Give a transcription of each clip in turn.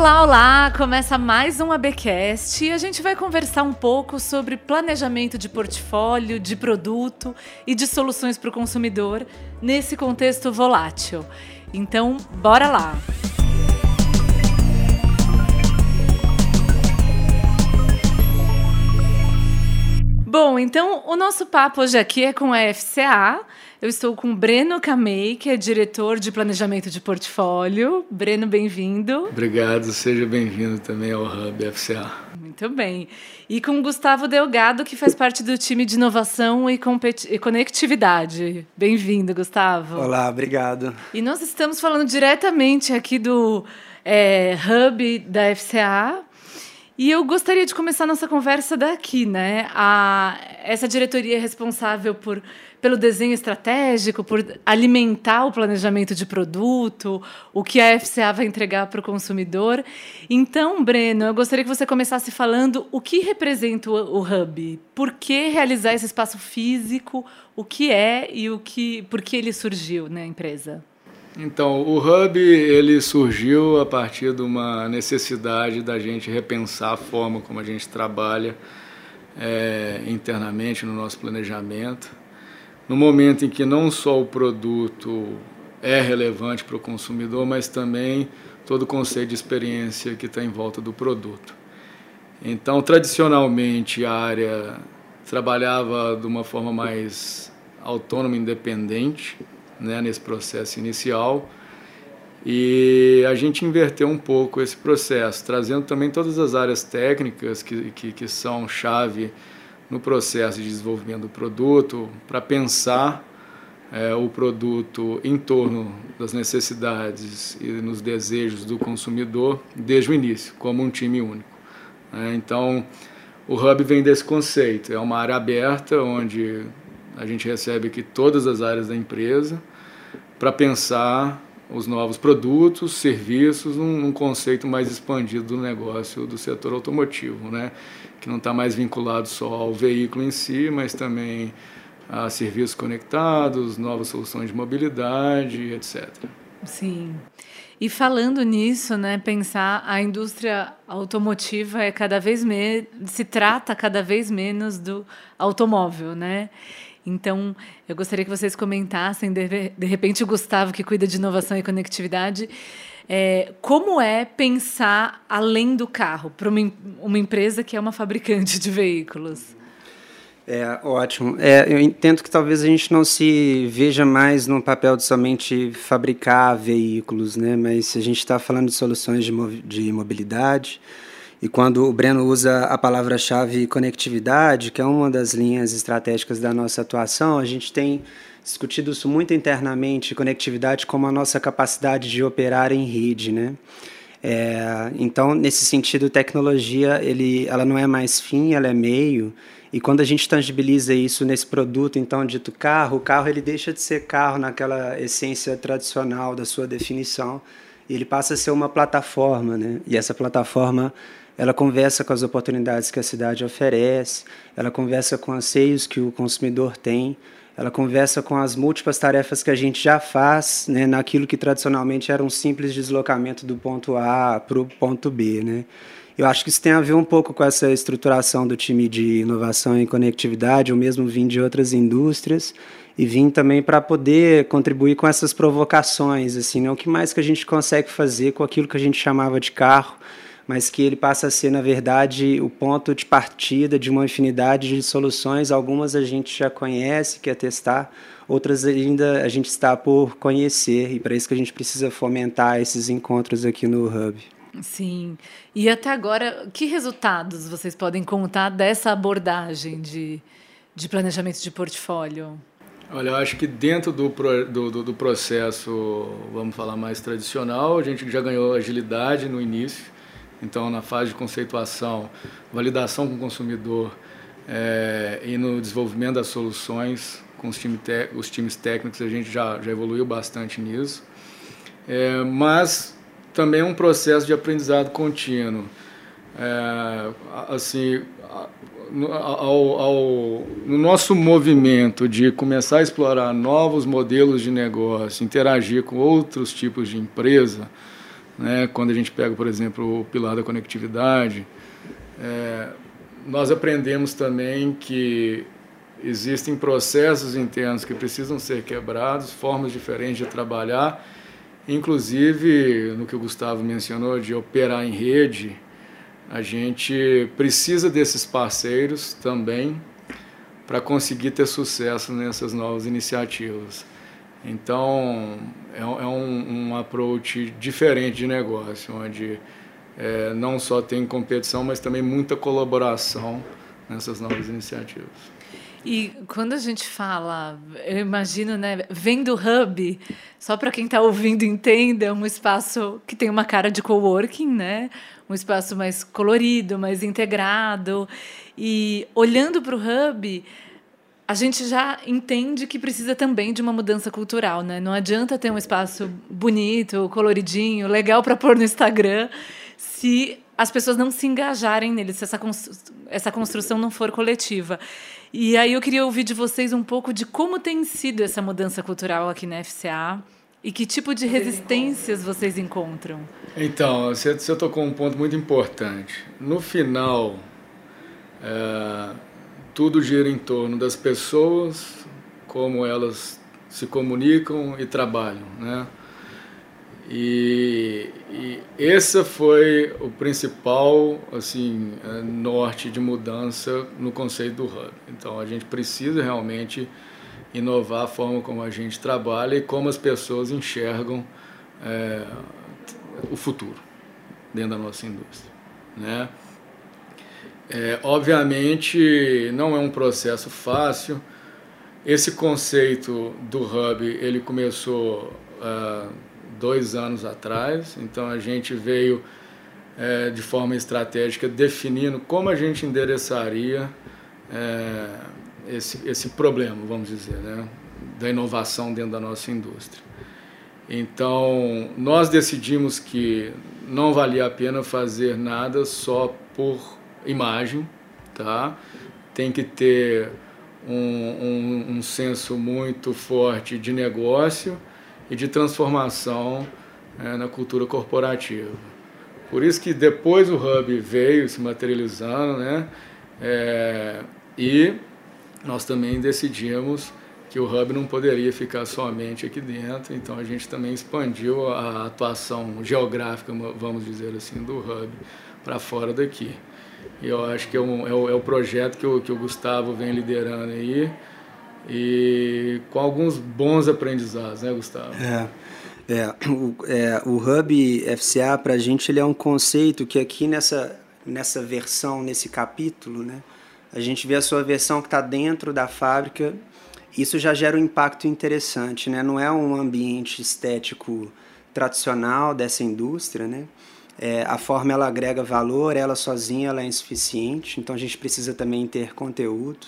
Olá, olá! Começa mais um ABcast e a gente vai conversar um pouco sobre planejamento de portfólio, de produto e de soluções para o consumidor nesse contexto volátil. Então, bora lá! Bom, então o nosso papo hoje aqui é com a FCA. Eu estou com o Breno Camei, que é diretor de planejamento de portfólio. Breno, bem-vindo. Obrigado, seja bem-vindo também ao Hub FCA. Muito bem. E com o Gustavo Delgado, que faz parte do time de inovação e, e conectividade. Bem-vindo, Gustavo. Olá, obrigado. E nós estamos falando diretamente aqui do é, Hub da FCA, e eu gostaria de começar nossa conversa daqui, né? A, essa diretoria é responsável por, pelo desenho estratégico, por alimentar o planejamento de produto, o que a FCA vai entregar para o consumidor. Então, Breno, eu gostaria que você começasse falando o que representa o, o Hub, por que realizar esse espaço físico, o que é e o que, por que ele surgiu na empresa. Então, o Hub ele surgiu a partir de uma necessidade da gente repensar a forma como a gente trabalha é, internamente no nosso planejamento. No momento em que não só o produto é relevante para o consumidor, mas também todo o conceito de experiência que está em volta do produto. Então, tradicionalmente, a área trabalhava de uma forma mais autônoma, independente, né, nesse processo inicial. E a gente inverteu um pouco esse processo, trazendo também todas as áreas técnicas que, que, que são chave no processo de desenvolvimento do produto, para pensar é, o produto em torno das necessidades e nos desejos do consumidor desde o início, como um time único. É, então, o Hub vem desse conceito, é uma área aberta onde a gente recebe aqui todas as áreas da empresa para pensar os novos produtos, serviços, num, num, conceito mais expandido do negócio do setor automotivo, né? que não está mais vinculado só ao veículo em si, mas também a serviços conectados, novas soluções de mobilidade, etc. Sim. E falando nisso, né, pensar a indústria automotiva é cada vez se trata cada vez menos do automóvel, né? Então, eu gostaria que vocês comentassem, de, de repente, o Gustavo, que cuida de inovação e conectividade, é, como é pensar além do carro para uma, uma empresa que é uma fabricante de veículos? É ótimo. É, eu entendo que talvez a gente não se veja mais no papel de somente fabricar veículos, né? Mas a gente está falando de soluções de, de mobilidade, e quando o Breno usa a palavra-chave conectividade, que é uma das linhas estratégicas da nossa atuação, a gente tem discutido isso muito internamente, conectividade como a nossa capacidade de operar em rede, né? É, então, nesse sentido, tecnologia, ele, ela não é mais fim, ela é meio. E quando a gente tangibiliza isso nesse produto, então, dito carro, o carro ele deixa de ser carro naquela essência tradicional da sua definição, e ele passa a ser uma plataforma, né? E essa plataforma ela conversa com as oportunidades que a cidade oferece, ela conversa com anseios que o consumidor tem, ela conversa com as múltiplas tarefas que a gente já faz né, naquilo que tradicionalmente era um simples deslocamento do ponto A para o ponto B. Né? Eu acho que isso tem a ver um pouco com essa estruturação do time de inovação e conectividade, eu mesmo vim de outras indústrias e vim também para poder contribuir com essas provocações, assim, né? o que mais que a gente consegue fazer com aquilo que a gente chamava de carro, mas que ele passa a ser, na verdade, o ponto de partida de uma infinidade de soluções. Algumas a gente já conhece, quer testar, outras ainda a gente está por conhecer, e para isso que a gente precisa fomentar esses encontros aqui no Hub. Sim. E até agora, que resultados vocês podem contar dessa abordagem de, de planejamento de portfólio? Olha, eu acho que dentro do, do, do processo, vamos falar mais tradicional, a gente já ganhou agilidade no início então, na fase de conceituação, validação com o consumidor é, e no desenvolvimento das soluções com os, time os times técnicos, a gente já, já evoluiu bastante nisso. É, mas também é um processo de aprendizado contínuo. É, assim, ao, ao, no nosso movimento de começar a explorar novos modelos de negócio, interagir com outros tipos de empresa, Né? Quando a gente pega, por exemplo, o pilar da conectividade, é, nós aprendemos também que existem processos internos que precisam ser quebrados, formas diferentes de trabalhar, inclusive no que o Gustavo mencionou de operar em rede, a gente precisa desses parceiros também para conseguir ter sucesso nessas novas iniciativas. Então, é, é um, um approach diferente de negócio, onde é, não só tem competição, mas também muita colaboração nessas novas iniciativas. E quando a gente fala, eu imagino, né, vendo Hub, só para quem está ouvindo entenda, é um espaço que tem uma cara de coworking, né? Um espaço mais colorido, mais integrado. E olhando para o Hub, a gente já entende que precisa também de uma mudança cultural, né? Não adianta ter um espaço bonito, coloridinho, legal para pôr no Instagram, se as pessoas não se engajarem nele, se essa, constru essa construção não for coletiva. E aí eu queria ouvir de vocês um pouco de como tem sido essa mudança cultural aqui na FCA e que tipo de resistências vocês encontram. Então, você, você tocou um ponto muito importante. No final, é, tudo gira em torno das pessoas, como elas se comunicam e trabalham, né? E, e esse foi o principal assim é, norte de mudança no conceito do hub. Então a gente precisa realmente inovar a forma como a gente trabalha e como as pessoas enxergam é, o futuro dentro da nossa indústria, né? É, obviamente não é um processo fácil. Esse conceito do hub ele começou uh, dois anos atrás. Então a gente veio é, de forma estratégica definindo como a gente endereçaria é, esse, esse problema, vamos dizer, né, da inovação dentro da nossa indústria. Então nós decidimos que não valia a pena fazer nada só por imagem, tá? Tem que ter um, um, um senso muito forte de negócio e de transformação é, na cultura corporativa. Por isso que depois o Hub veio se materializando, né? É, e nós também decidimos que o Hub não poderia ficar somente aqui dentro, então a gente também expandiu a atuação geográfica, vamos dizer assim, do Hub para fora daqui. E eu acho que é, um, é, o, é o projeto que o, que o Gustavo vem liderando aí, e com alguns bons aprendizados, né, Gustavo? É. É, o, é, o Hub FCA para a gente ele é um conceito que aqui nessa, nessa versão, nesse capítulo, né, a gente vê a sua versão que está dentro da fábrica. Isso já gera um impacto interessante, né? Não é um ambiente estético tradicional dessa indústria, né? É, a forma ela agrega valor, ela sozinha ela é insuficiente, então a gente precisa também ter conteúdo.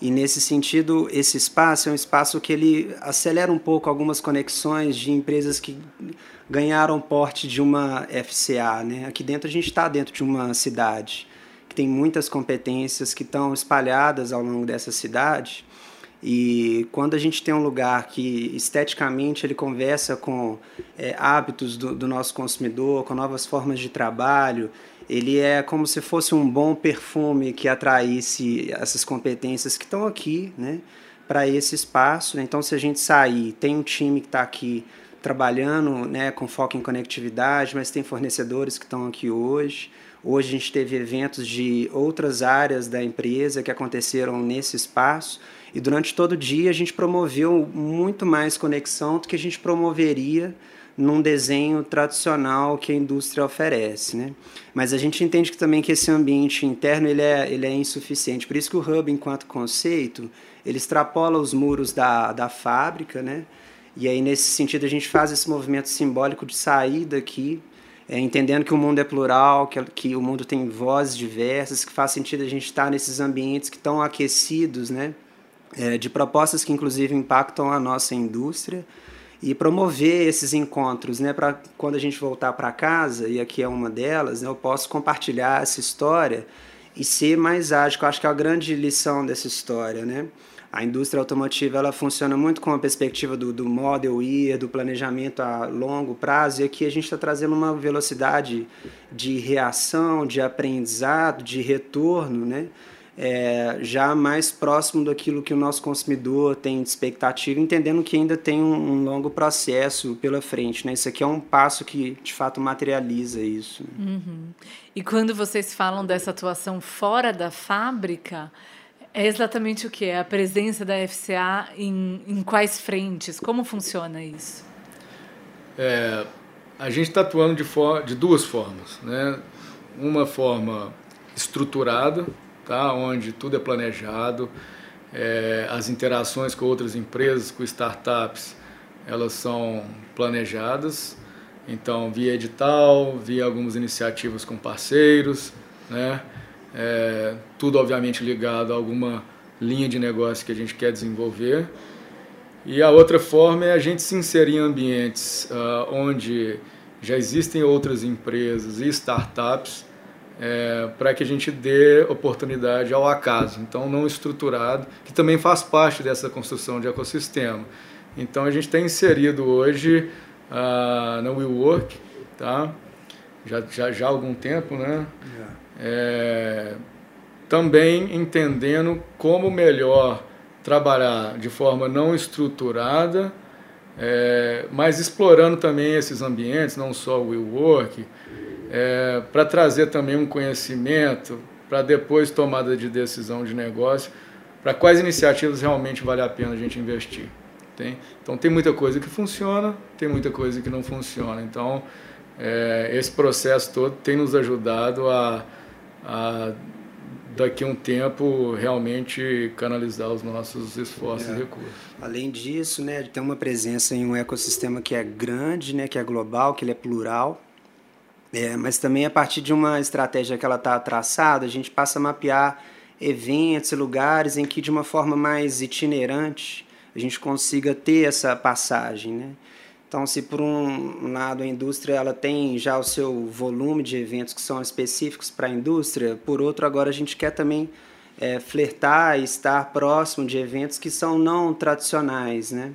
E nesse sentido, esse espaço é um espaço que ele acelera um pouco algumas conexões de empresas que ganharam porte de uma FCA. Né? Aqui dentro a gente está dentro de uma cidade que tem muitas competências que estão espalhadas ao longo dessa cidade. E quando a gente tem um lugar que esteticamente ele conversa com é, hábitos do, do nosso consumidor, com novas formas de trabalho, ele é como se fosse um bom perfume que atraísse essas competências que estão aqui, né, para esse espaço. Então, se a gente sair, tem um time que está aqui trabalhando, né, com foco em conectividade, mas tem fornecedores que estão aqui hoje. Hoje a gente teve eventos de outras áreas da empresa que aconteceram nesse espaço e durante todo o dia a gente promoveu muito mais conexão do que a gente promoveria num desenho tradicional que a indústria oferece, né? Mas a gente entende que também que esse ambiente interno ele é, ele é insuficiente. Por isso que o hub, enquanto conceito, ele extrapola os muros da, da fábrica, né? E aí nesse sentido a gente faz esse movimento simbólico de sair daqui, é, entendendo que o mundo é plural, que, que o mundo tem vozes diversas, que faz sentido a gente estar nesses ambientes que estão aquecidos, né? É, de propostas que inclusive impactam a nossa indústria e promover esses encontros, né, para quando a gente voltar para casa, e aqui é uma delas, né, eu posso compartilhar essa história e ser mais ágil, eu acho que é a grande lição dessa história, né? A indústria automotiva ela funciona muito com a perspectiva do, do model year, do planejamento a longo prazo, e aqui a gente está trazendo uma velocidade de reação, de aprendizado, de retorno, né? É, já mais próximo daquilo que o nosso consumidor tem de expectativa, entendendo que ainda tem um, um, longo processo pela frente. Né? Isso aqui é um passo que, de fato, materializa isso. Uhum. E quando vocês falam dessa atuação fora da fábrica, é exatamente o que? É a presença da FCA em, em quais frentes? Como funciona isso? É, a gente está atuando de, for, de duas formas. Né? Uma forma estruturada, tá? onde tudo é planejado, é, as interações com outras empresas, com startups, elas são planejadas. Então, via edital, via algumas iniciativas com parceiros, né? É, tudo obviamente ligado a alguma linha de negócio que a gente quer desenvolver. E a outra forma é a gente se inserir em ambientes uh, onde já existem outras empresas e startups é, para que a gente dê oportunidade ao acaso, então não estruturado, que também faz parte dessa construção de ecossistema. Então a gente está inserido hoje uh, na WeWork, tá? já, já, já há algum tempo, né? Yeah. É, também entendendo como melhor trabalhar de forma não estruturada, é, mas explorando também esses ambientes, não só o WeWork, é, para trazer também um conhecimento para depois tomada de decisão de negócio, para quais iniciativas realmente vale a pena a gente investir. Tem? Então tem muita coisa que funciona, tem muita coisa que não funciona. Então é, esse processo todo tem nos ajudado a a daqui a um tempo realmente canalizar os nossos esforços é. e recursos. Além disso, né, ter uma presença em um ecossistema que é grande, né, que é global, que ele é plural, é, mas também a partir de uma estratégia que ela está traçada, a gente passa a mapear eventos e lugares em que de uma forma mais itinerante a gente consiga ter essa passagem, né? Então, se por um lado a indústria ela tem já o seu volume de eventos que são específicos para a indústria, por outro agora a gente quer também é, flertar e estar próximo de eventos que são não tradicionais, né?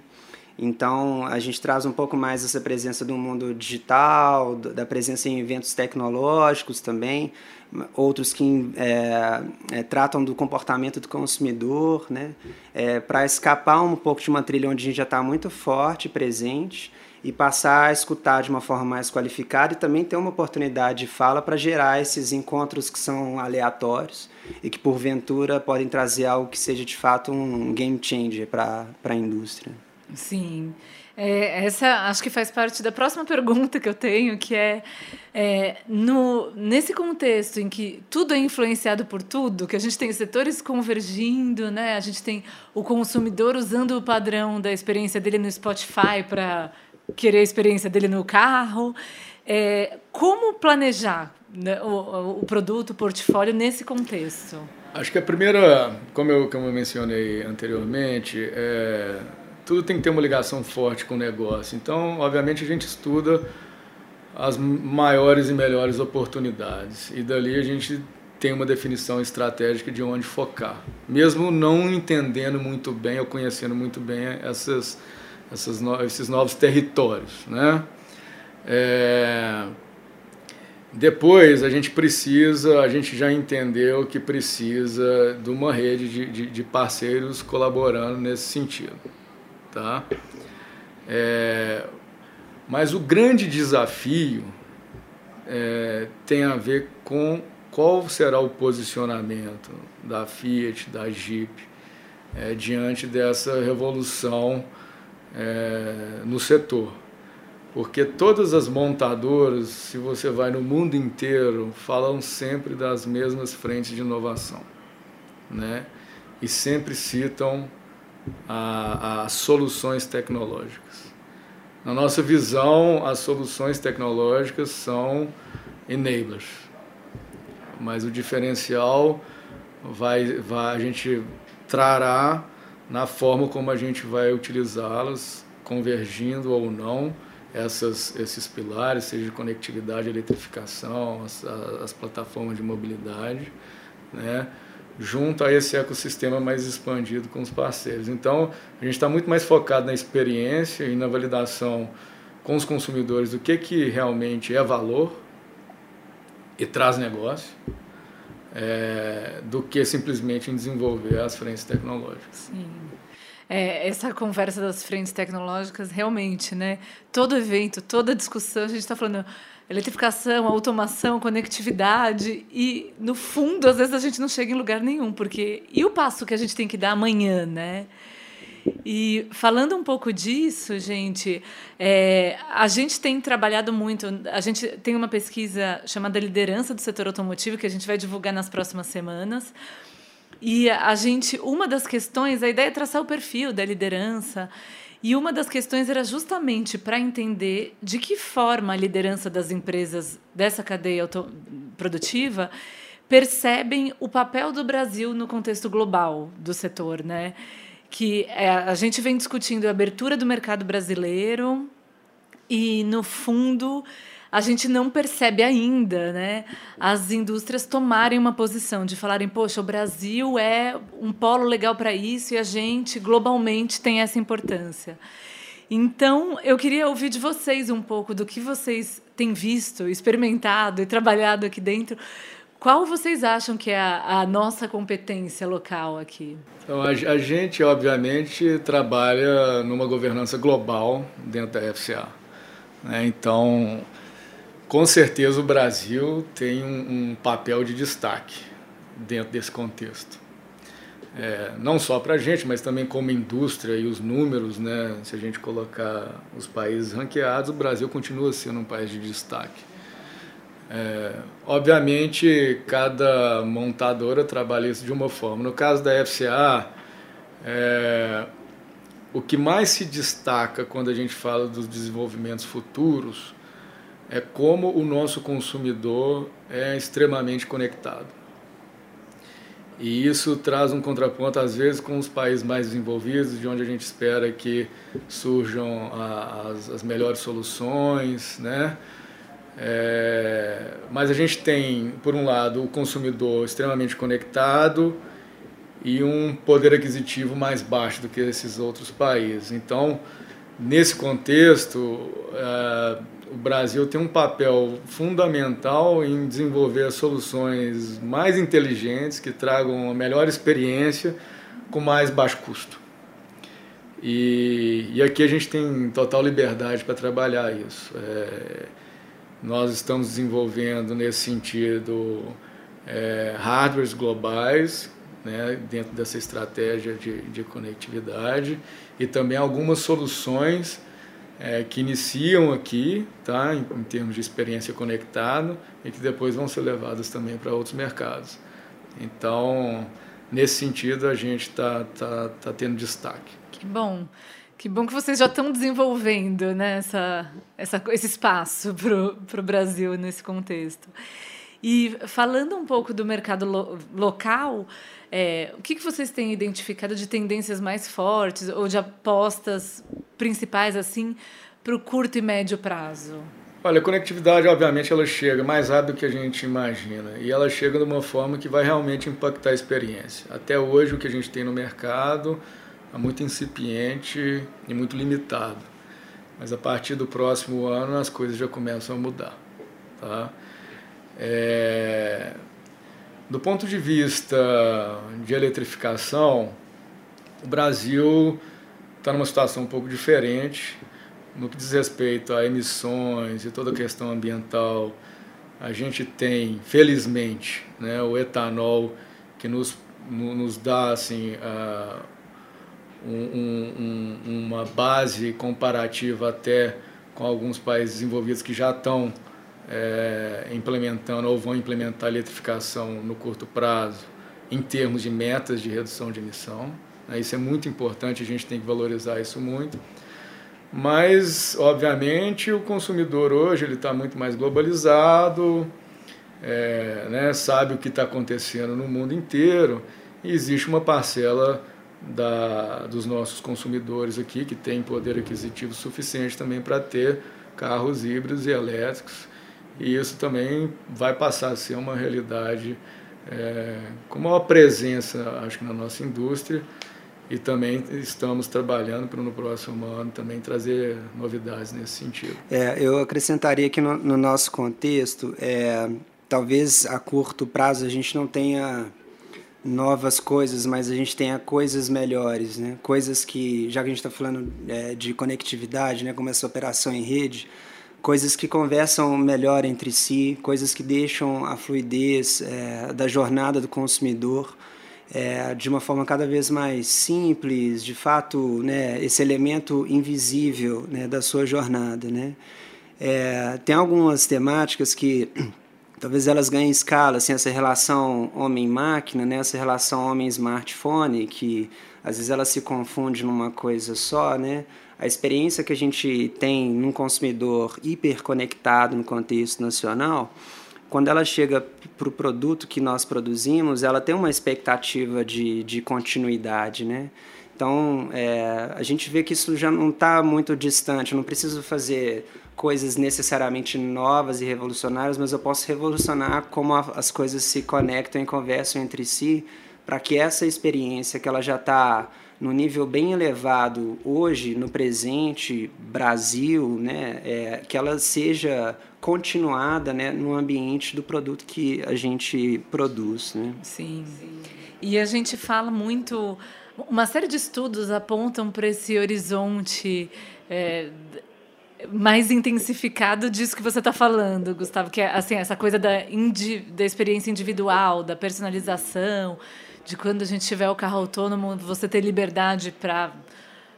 Então, a gente traz um pouco mais essa presença do mundo digital, da presença em eventos tecnológicos também, outros que é, é, tratam do comportamento do consumidor, né? É, para escapar um pouco de uma trilha onde a gente já está muito forte, presente, e passar a escutar de uma forma mais qualificada e também ter uma oportunidade de fala para gerar esses encontros que são aleatórios e que porventura podem trazer algo que seja de fato um game changer para a indústria. Sim. É, essa acho que faz parte da próxima pergunta que eu tenho, que é, é, no, nesse contexto em que tudo é influenciado por tudo, que a gente tem setores convergindo, né? a gente tem o consumidor usando o padrão da experiência dele no Spotify para querer a experiência dele no carro. É, como planejar né, o, o, produto, o portfólio nesse contexto? Acho que a primeira, como eu, como eu mencionei anteriormente, é, tudo tem que ter uma ligação forte com o negócio. Então, obviamente, a gente estuda as maiores e melhores oportunidades. E dali a gente tem uma definição estratégica de onde focar. Mesmo não entendendo muito bem ou conhecendo muito bem essas essas no, esses novos territórios. Né? É, depois a gente precisa, a gente já entendeu que precisa de uma rede de, de, de parceiros colaborando nesse sentido. Tá? É, mas o grande desafio é, tem a ver com qual será o posicionamento da Fiat, da Jeep, é, diante dessa revolução é, no setor. Porque todas as montadoras, se você vai no mundo inteiro, falam sempre das mesmas frentes de inovação. Né? E sempre citam as soluções tecnológicas. Na nossa visão, as soluções tecnológicas são enablers. Mas o diferencial vai, vai a gente trará na forma como a gente vai utilizá-las, convergindo ou não essas, esses pilares, seja de conectividade, eletrificação, as, as plataformas de mobilidade, né? Junto a esse ecossistema mais expandido com os parceiros. Então, a gente está muito mais focado na experiência e na validação com os consumidores do que, que realmente é valor e traz negócio, é, do que simplesmente em desenvolver as frentes tecnológicas. Sim. É, essa conversa das frentes tecnológicas, realmente, né? Todo evento, toda discussão, a gente está falando eletrificação, automação, conectividade e no fundo às vezes a gente não chega em lugar nenhum, porque e o passo que a gente tem que dar amanhã, né? E falando um pouco disso, gente, é, a gente tem trabalhado muito. A gente tem uma pesquisa chamada Liderança do Setor Automotivo que a gente vai divulgar nas próximas semanas. E a gente, uma das questões, a ideia é traçar o perfil da liderança. E uma das questões era justamente para entender de que forma a liderança das empresas dessa cadeia produtiva percebem o papel do Brasil no contexto global do setor, né? Que é, a gente vem discutindo a abertura do mercado brasileiro e, no fundo, a gente não percebe ainda né, as indústrias tomarem uma posição de falarem, poxa, o Brasil é um polo legal para isso e a gente globalmente tem essa importância. Então, eu queria ouvir de vocês um pouco do que vocês têm visto, experimentado e trabalhado aqui dentro. Qual vocês acham que é a, a nossa competência local aqui? Então, a, a, gente, obviamente, trabalha numa governança global dentro da FCA. Né? Então, com certeza o Brasil tem um, um papel de destaque dentro desse contexto. É, não só para a gente, mas também como indústria e os números, né? se a gente colocar os países ranqueados, o Brasil continua sendo um país de destaque. É, obviamente, cada montadora trabalha isso de uma forma. No caso da FCA, é, o que mais se destaca quando a gente fala dos desenvolvimentos futuros é como o nosso consumidor é extremamente conectado. E isso traz um contraponto, às vezes, com os países mais desenvolvidos, de onde a gente espera que surjam as, as melhores soluções, né? É, mas a gente tem, por um lado, o consumidor extremamente conectado e um poder aquisitivo mais baixo do que esses outros países. Então, nesse contexto, é, o Brasil tem um papel fundamental em desenvolver soluções mais inteligentes que tragam a melhor experiência com mais baixo custo. E, e aqui a gente tem total liberdade para trabalhar isso. É, nós estamos desenvolvendo nesse sentido é, hardwares globais né, dentro dessa estratégia de, de conectividade e também algumas soluções é, que iniciam aqui, tá, em, em, termos de experiência conectada, e que depois vão ser levadas também para outros mercados. Então, nesse sentido, a gente está tá, tá tendo destaque. Que bom. Que bom que vocês já estão desenvolvendo né, essa, essa, esse espaço para o Brasil nesse contexto. E falando um pouco do mercado lo, local, é, o que, que vocês têm identificado de tendências mais fortes ou de apostas principais assim para o curto e médio prazo? Olha, a conectividade, obviamente, ela chega mais rápido do que a gente imagina e ela chega de uma forma que vai realmente impactar a experiência. Até hoje, o que a gente tem no mercado é muito incipiente e muito limitado. Mas a partir do próximo ano, as coisas já começam a mudar. Tá? É... Do ponto de vista de eletrificação, o Brasil está numa situação um pouco diferente no que diz respeito a emissões e toda a questão ambiental. A gente tem, felizmente, né, o etanol que nos, nos dá assim, um, um, uma base comparativa até com alguns países desenvolvidos que já estão é, implementando ou vão implementar a eletrificação no curto prazo em termos de metas de redução de emissão. Né? Isso é muito importante, a gente tem que valorizar isso muito. Mas, obviamente, o consumidor hoje ele está muito mais globalizado, é, né, sabe o que está acontecendo no mundo inteiro e existe uma parcela da, dos nossos consumidores aqui que tem poder aquisitivo suficiente também para ter carros híbridos e elétricos e isso também vai passar a ser uma realidade é, com maior presença, acho que na nossa indústria e também estamos trabalhando para no próximo ano também trazer novidades nesse sentido. É, eu acrescentaria que no, no nosso contexto, é, talvez a curto prazo a gente não tenha novas coisas, mas a gente tenha coisas melhores, né? Coisas que, já que a gente está falando é, de conectividade, né, como essa operação em rede, coisas que conversam melhor entre si, coisas que deixam a fluidez é, da jornada do consumidor é, de uma forma cada vez mais simples, de fato, né, esse elemento invisível né, da sua jornada, né? É, tem algumas temáticas que talvez elas ganhem escala, assim, essa relação homem-máquina, né, essa relação homem-smartphone, que às vezes ela se confunde numa coisa só, né? A experiência que a gente tem num consumidor hiperconectado no contexto nacional, quando ela chega para o produto que nós produzimos, ela tem uma expectativa de, de continuidade, né? Então, é, a gente vê que isso já não está muito distante, eu não preciso fazer coisas necessariamente novas e revolucionárias, mas eu posso revolucionar como a, as coisas se conectam e conversam entre si, para que essa experiência que ela já está no nível bem elevado hoje, no presente Brasil, né, é, que ela seja continuada né, no ambiente do produto que a gente produz. Né? Sim. E a gente fala muito. Uma série de estudos apontam para esse horizonte. É, mais intensificado disso que você está falando, Gustavo, que é assim essa coisa da, indi, da experiência individual, da personalização, de quando a gente tiver o carro autônomo, você ter liberdade para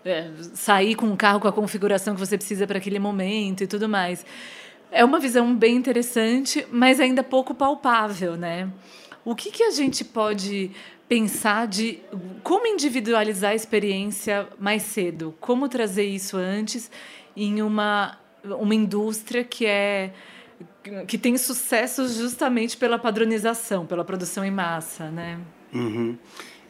é, sair com o carro com a configuração que você precisa para aquele momento e tudo mais. É uma visão bem interessante, mas ainda pouco palpável, né? O que, que a gente pode pensar de como individualizar a experiência mais cedo? Como trazer isso antes em uma, uma indústria que é que tem sucesso justamente pela padronização, pela produção em massa, né? Uhum.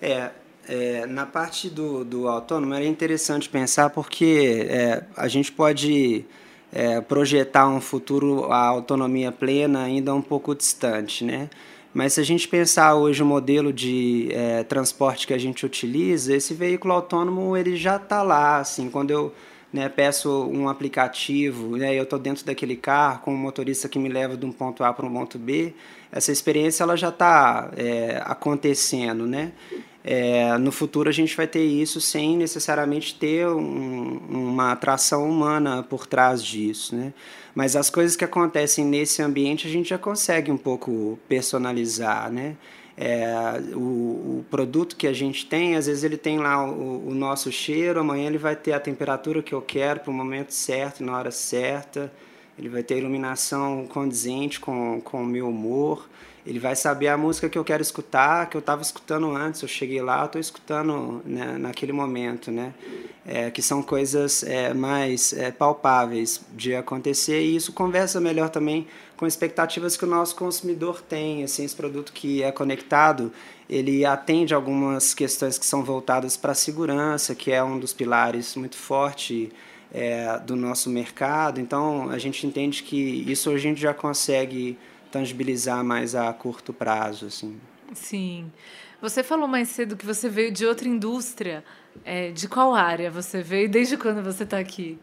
É, é, na parte do, do autônomo é interessante pensar porque é, a gente pode é, projetar um futuro a autonomia plena ainda um pouco distante, né? Mas se a gente pensar hoje o modelo de é, transporte que a gente utiliza, esse veículo autônomo ele já está lá, assim, quando eu né, peço um aplicativo, né, eu estou dentro daquele carro com um motorista que me leva de um ponto A para um ponto B, essa experiência ela já está é, acontecendo, né? É, no futuro a gente vai ter isso sem necessariamente ter um, uma atração humana por trás disso, né? Mas as coisas que acontecem nesse ambiente a gente já consegue um pouco personalizar, né? É, o, o, produto que a gente tem, às vezes ele tem lá o, o, nosso cheiro, amanhã ele vai ter a temperatura que eu quero para o momento certo, na hora certa, ele vai ter iluminação condizente com, com o meu humor, ele vai saber a música que eu quero escutar, que eu estava escutando antes, eu cheguei lá, estou escutando né, naquele momento, né? É, que são coisas é, mais é, palpáveis de acontecer e isso conversa melhor também com expectativas que o nosso consumidor tem, assim, esse produto que é conectado, ele atende algumas questões que são voltadas para a segurança, que é um dos pilares muito forte é, do nosso mercado, então a gente entende que isso a gente já consegue tangibilizar mais a curto prazo, assim. Sim. Você falou mais cedo que você veio de outra indústria. É, de qual área você veio? Desde quando você está aqui?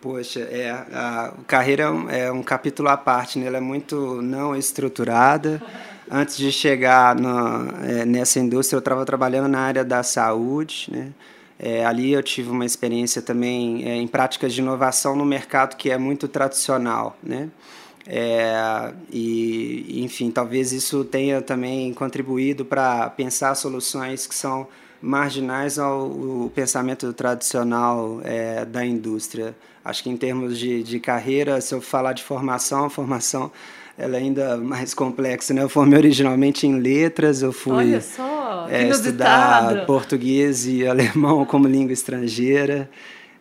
Poxa, é, a, carreira é um, é um, capítulo à parte, né? ela é muito não estruturada. Antes de chegar no, é, nessa indústria, eu estava trabalhando na área da saúde. Né? É, ali eu tive uma experiência também é, em práticas de inovação no mercado que é muito tradicional. Né? É, e, enfim, talvez isso tenha também contribuído para pensar soluções que são marginais ao pensamento tradicional é, da indústria. Acho que em termos de, de carreira, se eu falar de formação, a formação ela é ainda mais complexa. Né? Eu formei originalmente em letras, eu fui Olha só, é, estudar português e alemão como língua estrangeira.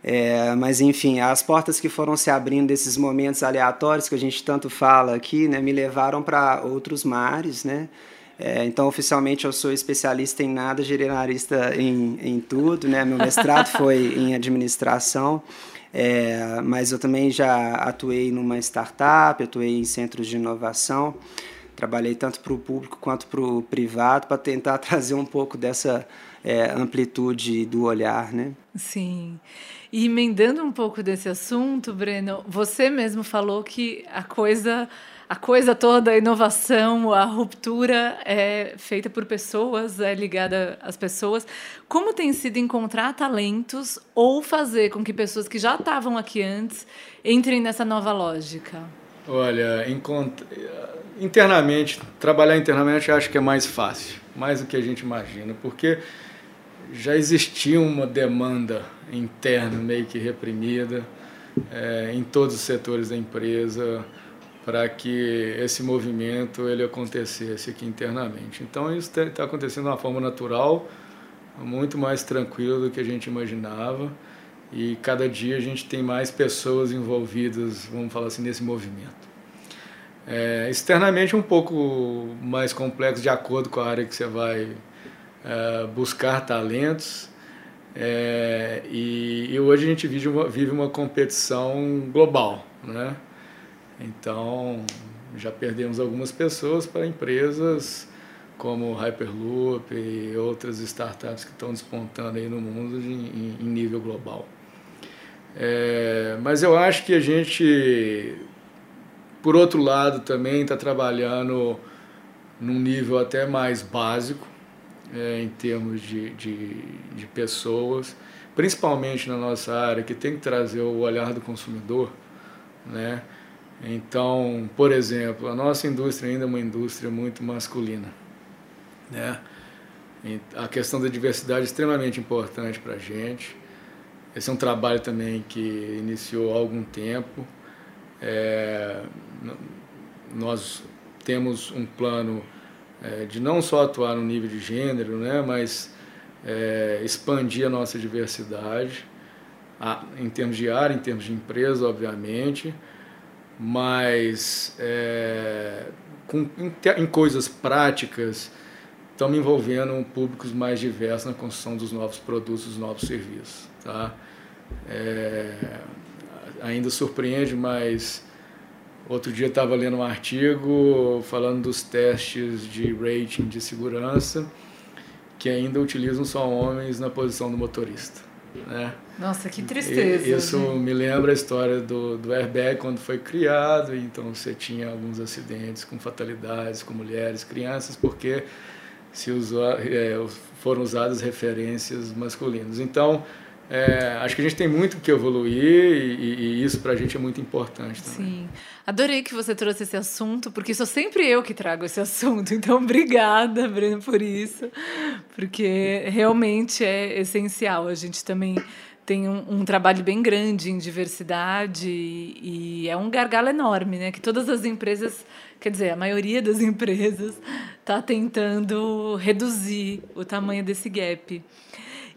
É, mas enfim, as portas que foram se abrindo desses momentos aleatórios que a gente tanto fala aqui, né, me levaram para outros mares, né? É, então, oficialmente, eu sou especialista em nada, generalista em, em tudo, né? Meu mestrado foi em administração, é, mas eu também já atuei numa startup, atuei em centros de inovação. trabalhei tanto para o público quanto para o privado para tentar trazer um pouco dessa é, amplitude do olhar, né? Sim. E emendando um pouco desse assunto, Breno, você mesmo falou que a coisa a coisa toda, a inovação, a ruptura é feita por pessoas, é ligada às pessoas. Como tem sido encontrar talentos ou fazer com que pessoas que já estavam aqui antes entrem nessa nova lógica? Olha, internamente, trabalhar internamente eu acho que é mais fácil, mais do que a gente imagina, porque já existia uma demanda interna meio que reprimida é, em todos os setores da empresa para que esse movimento ele acontecesse aqui internamente. Então isso está acontecendo de uma forma natural, muito mais tranquila do que a gente imaginava e cada dia a gente tem mais pessoas envolvidas, vamos falar assim, nesse movimento. É, externamente um pouco mais complexo de acordo com a área que você vai é, buscar talentos é, e, e, hoje a gente vive uma, vive uma competição global, né? Então, já perdemos algumas pessoas para empresas como Hyperloop e outras startups que estão despontando aí no mundo em, em nível global. É, mas eu acho que a gente, por outro lado, também está trabalhando num nível até mais básico, é, em termos de, de, de pessoas, principalmente na nossa área, que tem que trazer o olhar do consumidor, né? Então, por exemplo, a nossa indústria ainda é uma indústria muito masculina. Né? A questão da diversidade é extremamente importante para a gente. Esse é um trabalho também que iniciou há algum tempo. É, nós temos um plano é, de não só atuar no nível de gênero, né, mas é, expandir a nossa diversidade, a, em termos de área, em termos de empresa, obviamente, mas é, com, em, em, coisas práticas estamos envolvendo públicos mais diversos na construção dos novos produtos, dos novos serviços. Tá? É, ainda surpreende, mas outro dia estava lendo um artigo falando dos testes de rating de segurança que ainda utilizam só homens na posição do motorista. Né? Nossa, que tristeza. E, isso né? me lembra a história do, do airbag quando foi criado, então você tinha alguns acidentes com fatalidades com mulheres, crianças, porque se usou, é, foram usadas referências masculinas. Então, é, acho que a gente tem muito que evoluir e, e, isso para a gente é muito importante também. Sim. Adorei que você trouxe esse assunto, porque sou sempre eu que trago esse assunto. Então, obrigada, Breno, por isso, porque realmente é essencial. A gente também tem um, um, trabalho bem grande em diversidade e, e, é um gargalo enorme, né? Que todas as empresas, quer dizer, a maioria das empresas está tentando reduzir o tamanho desse gap.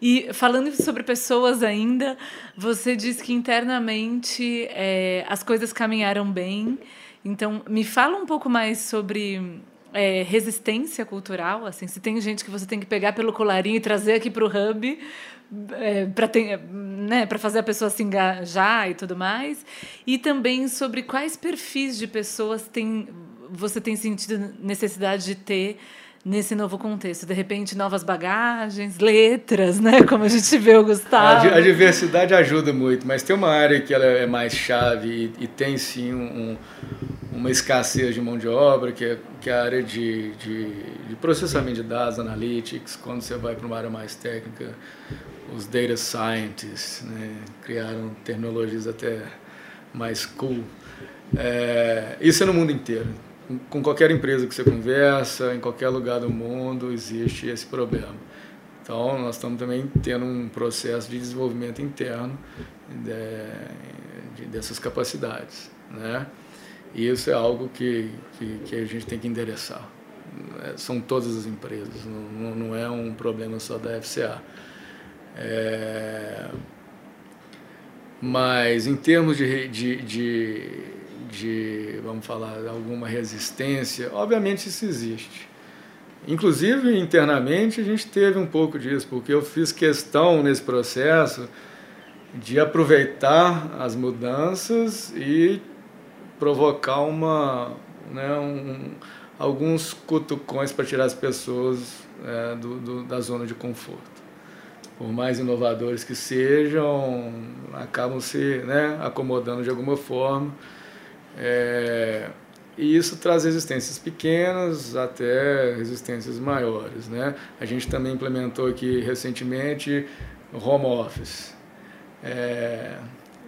E falando sobre pessoas ainda, você diz que internamente é, as coisas caminharam bem. Então, me fala um pouco mais sobre é, resistência cultural, assim, se tem gente que você tem que pegar pelo colarinho e trazer aqui para o hub é, para né, fazer a pessoa se engajar e tudo mais, e também sobre quais perfis de pessoas tem, você tem sentido necessidade de ter nesse novo contexto? De repente, novas bagagens, letras, né? Como a gente vê o Gustavo. A, diversidade ajuda muito, mas tem uma área que ela é mais chave e, e tem sim um, uma escassez de mão de obra, que é, que é a área de, de, de processamento de dados, analytics, quando você vai para uma área mais técnica, os data scientists né, criaram terminologias até mais cool. É, isso é no mundo inteiro. Com qualquer empresa que você conversa, em qualquer lugar do mundo, existe esse problema. Então, nós estamos também tendo um processo de desenvolvimento interno de, de, dessas capacidades. Né? E isso é algo que, que, que, a gente tem que endereçar. É, são todas as empresas, não, não é um problema só da FCA. É, mas em termos de, de, de, de, vamos falar, alguma resistência, obviamente isso existe. Inclusive internamente a gente teve um pouco disso, porque eu fiz questão nesse processo de aproveitar as mudanças e provocar uma, né, um, alguns cutucões para tirar as pessoas é, do, do, da zona de conforto. Por mais inovadores que sejam, acabam se né, acomodando de alguma forma. É, e isso traz resistências pequenas até resistências maiores. Né? A gente também implementou aqui recentemente home office. É,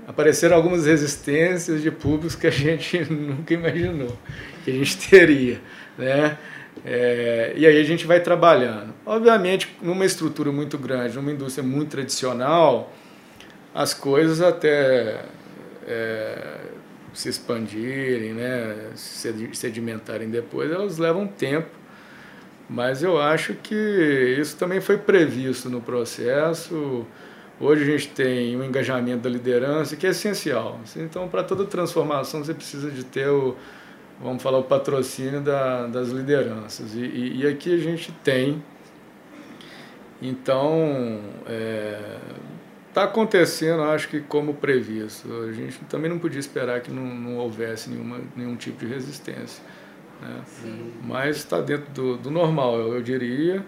apareceram algumas resistências de públicos que a gente nunca imaginou que a gente teria. Né? É, e aí a gente vai trabalhando. Obviamente, numa estrutura muito grande, numa indústria muito tradicional, as coisas até é, se expandirem, né, se sedimentarem depois, elas levam tempo. Mas eu acho que isso também foi previsto no processo. Hoje a gente tem um engajamento da liderança que é essencial. Então, para toda transformação, você precisa de ter o, vamos falar, o patrocínio da, das lideranças. E, e, e, aqui a gente tem. Então, está é, tá acontecendo, acho que como previsto. A gente também não podia esperar que não, não houvesse nenhuma, nenhum tipo de resistência. Né? Mas está dentro do, do normal, eu, eu diria,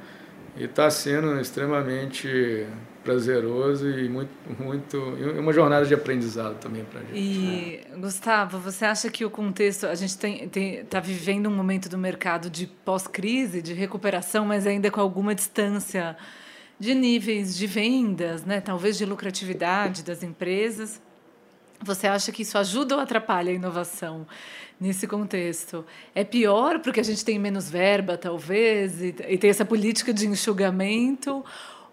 e está sendo extremamente prazeroso e muito, muito uma jornada de aprendizado também para gente. E Gustavo, você acha que o contexto a gente tem está vivendo um momento do mercado de pós-crise, de recuperação, mas ainda com alguma distância de níveis de vendas, né? Talvez de lucratividade das empresas. Você acha que isso ajuda ou atrapalha a inovação nesse contexto? É pior porque a gente tem menos verba, talvez, e, e tem essa política de enxugamento?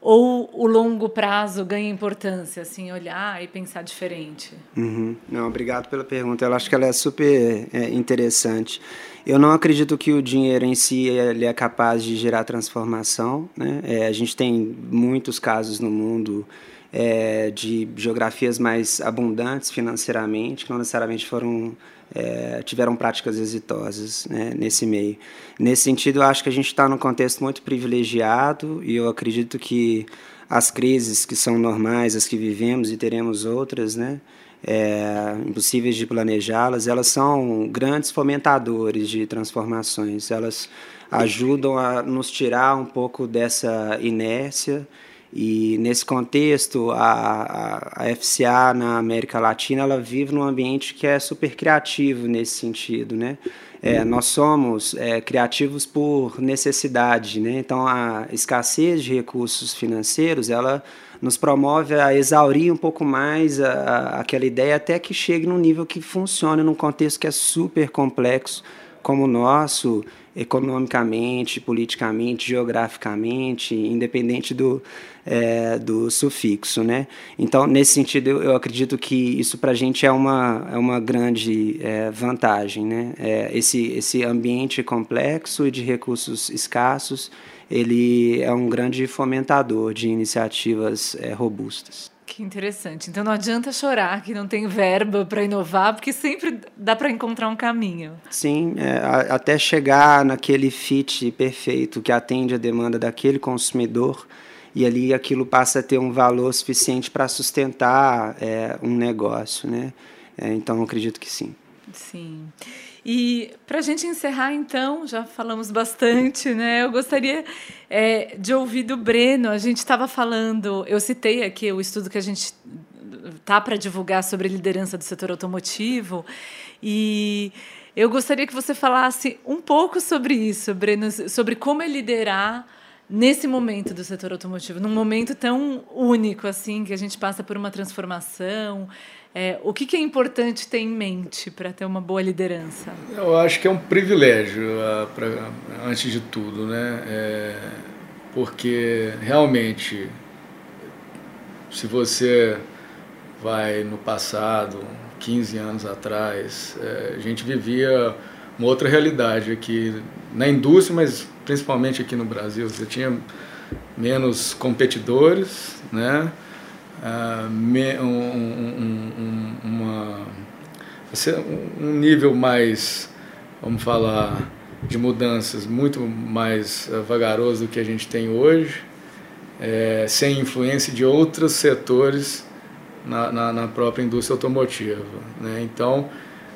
Ou o longo prazo ganha importância, assim, olhar e pensar diferente? Uhum. Não, obrigado pela pergunta. Eu acho que ela é super é, interessante. Eu não acredito que o dinheiro em si ele é capaz de gerar transformação. Né? É, a gente tem muitos casos no mundo é, de geografias mais abundantes financeiramente, que não necessariamente foram é, tiveram práticas exitosas né, nesse meio. Nesse sentido, eu acho que a gente está num contexto muito privilegiado e eu acredito que as crises que são normais, as que vivemos e teremos outras, né, é, impossíveis de planejá-las, elas são grandes fomentadores de transformações. Elas ajudam a nos tirar um pouco dessa inércia e nesse contexto, a, a, FCA na América Latina ela vive num ambiente que é super criativo nesse sentido, né? É, nós somos é, criativos por necessidade, né? Então a escassez de recursos financeiros ela nos promove a exaurir um pouco mais a, a, aquela ideia até que chegue num nível que funcione num contexto que é super complexo como o nosso economicamente, politicamente, geograficamente, independente do, é, do sufixo, né? Então, nesse sentido, eu, eu acredito que isso para a gente é uma, é uma grande é, vantagem, né? É, esse, esse ambiente complexo e de recursos escassos, ele é um grande fomentador de iniciativas é, robustas. Que interessante. Então não adianta chorar que não tem verba para inovar, porque sempre dá para encontrar um caminho. Sim, é, a, até chegar naquele fit perfeito que atende a demanda daquele consumidor e ali aquilo passa a ter um valor suficiente para sustentar é, um negócio, né? É, então acredito que sim. Sim. E para a gente encerrar, então, já falamos bastante, né? Eu gostaria é, de ouvir do Breno. A gente estava falando, eu citei aqui o estudo que a gente tá para divulgar sobre liderança do setor automotivo e eu gostaria que você falasse um pouco sobre isso, Breno, sobre como é liderar nesse momento do setor automotivo, num momento tão único assim que a gente passa por uma transformação. É, o que, que, é importante ter em mente para ter uma boa liderança? Eu acho que é um privilégio, uh, pra, antes de tudo, né? É, porque realmente, se você vai no passado, 15 anos atrás, é, a gente vivia uma outra realidade aqui na indústria, mas principalmente aqui no Brasil. Você tinha menos competidores, né? Uh, me, um, um, uma, um nível mais, vamos falar, de mudanças muito mais uh, vagaroso do que a gente tem hoje, é, sem influência de outros setores na, na, na própria indústria automotiva. Né? Então,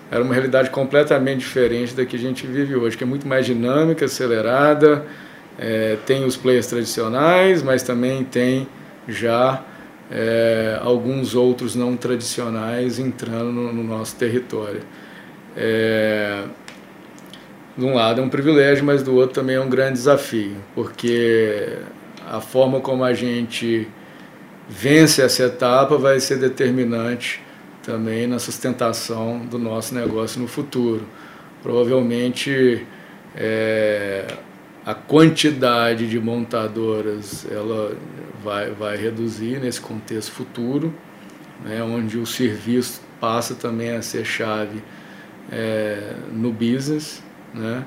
era uma realidade completamente diferente da que a gente vive hoje, que é muito mais dinâmica, acelerada, é, tem os players tradicionais, mas também tem já é, alguns outros não tradicionais entrando no, no nosso território. É, de um lado é um privilégio, mas do outro também é um grande desafio, porque a forma como a gente vence essa etapa vai ser determinante também na sustentação do nosso negócio no futuro. Provavelmente é, a quantidade de montadoras ela vai, vai reduzir nesse contexto futuro, né, onde o serviço passa também a ser chave é, no business. Né?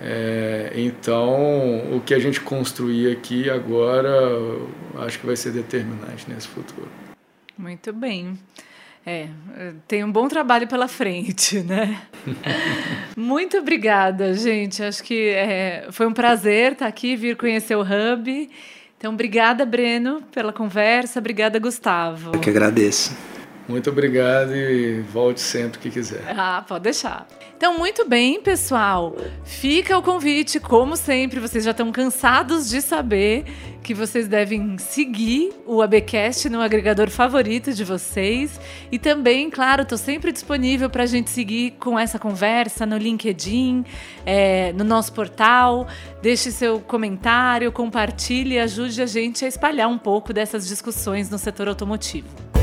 É, então, o que a gente construir aqui agora, acho que vai ser determinante nesse futuro. Muito bem. É, tem um bom trabalho pela frente, né? Muito obrigada, gente. Acho que é, foi um prazer estar aqui, vir conhecer o Hub. Então, obrigada, Breno, pela conversa. Obrigada, Gustavo. Eu que agradeço. Muito obrigado e volte sempre que quiser. Ah, pode deixar. Então, muito bem, pessoal. Fica o convite, como sempre, vocês já estão cansados de saber que vocês devem seguir o ABcast no agregador favorito de vocês. E também, claro, estou sempre disponível para a gente seguir com essa conversa no LinkedIn, é, no nosso portal. Deixe seu comentário, compartilhe e ajude a gente a espalhar um pouco dessas discussões no setor automotivo.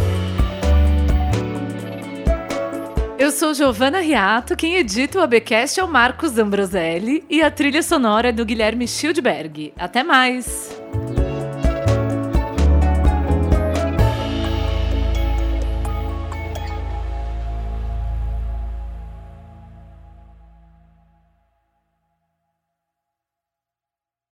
Eu sou Giovana Riato, quem edita o ABcast é o Marcos Ambroselli e a trilha sonora é do Guilherme Schildberg. Até mais!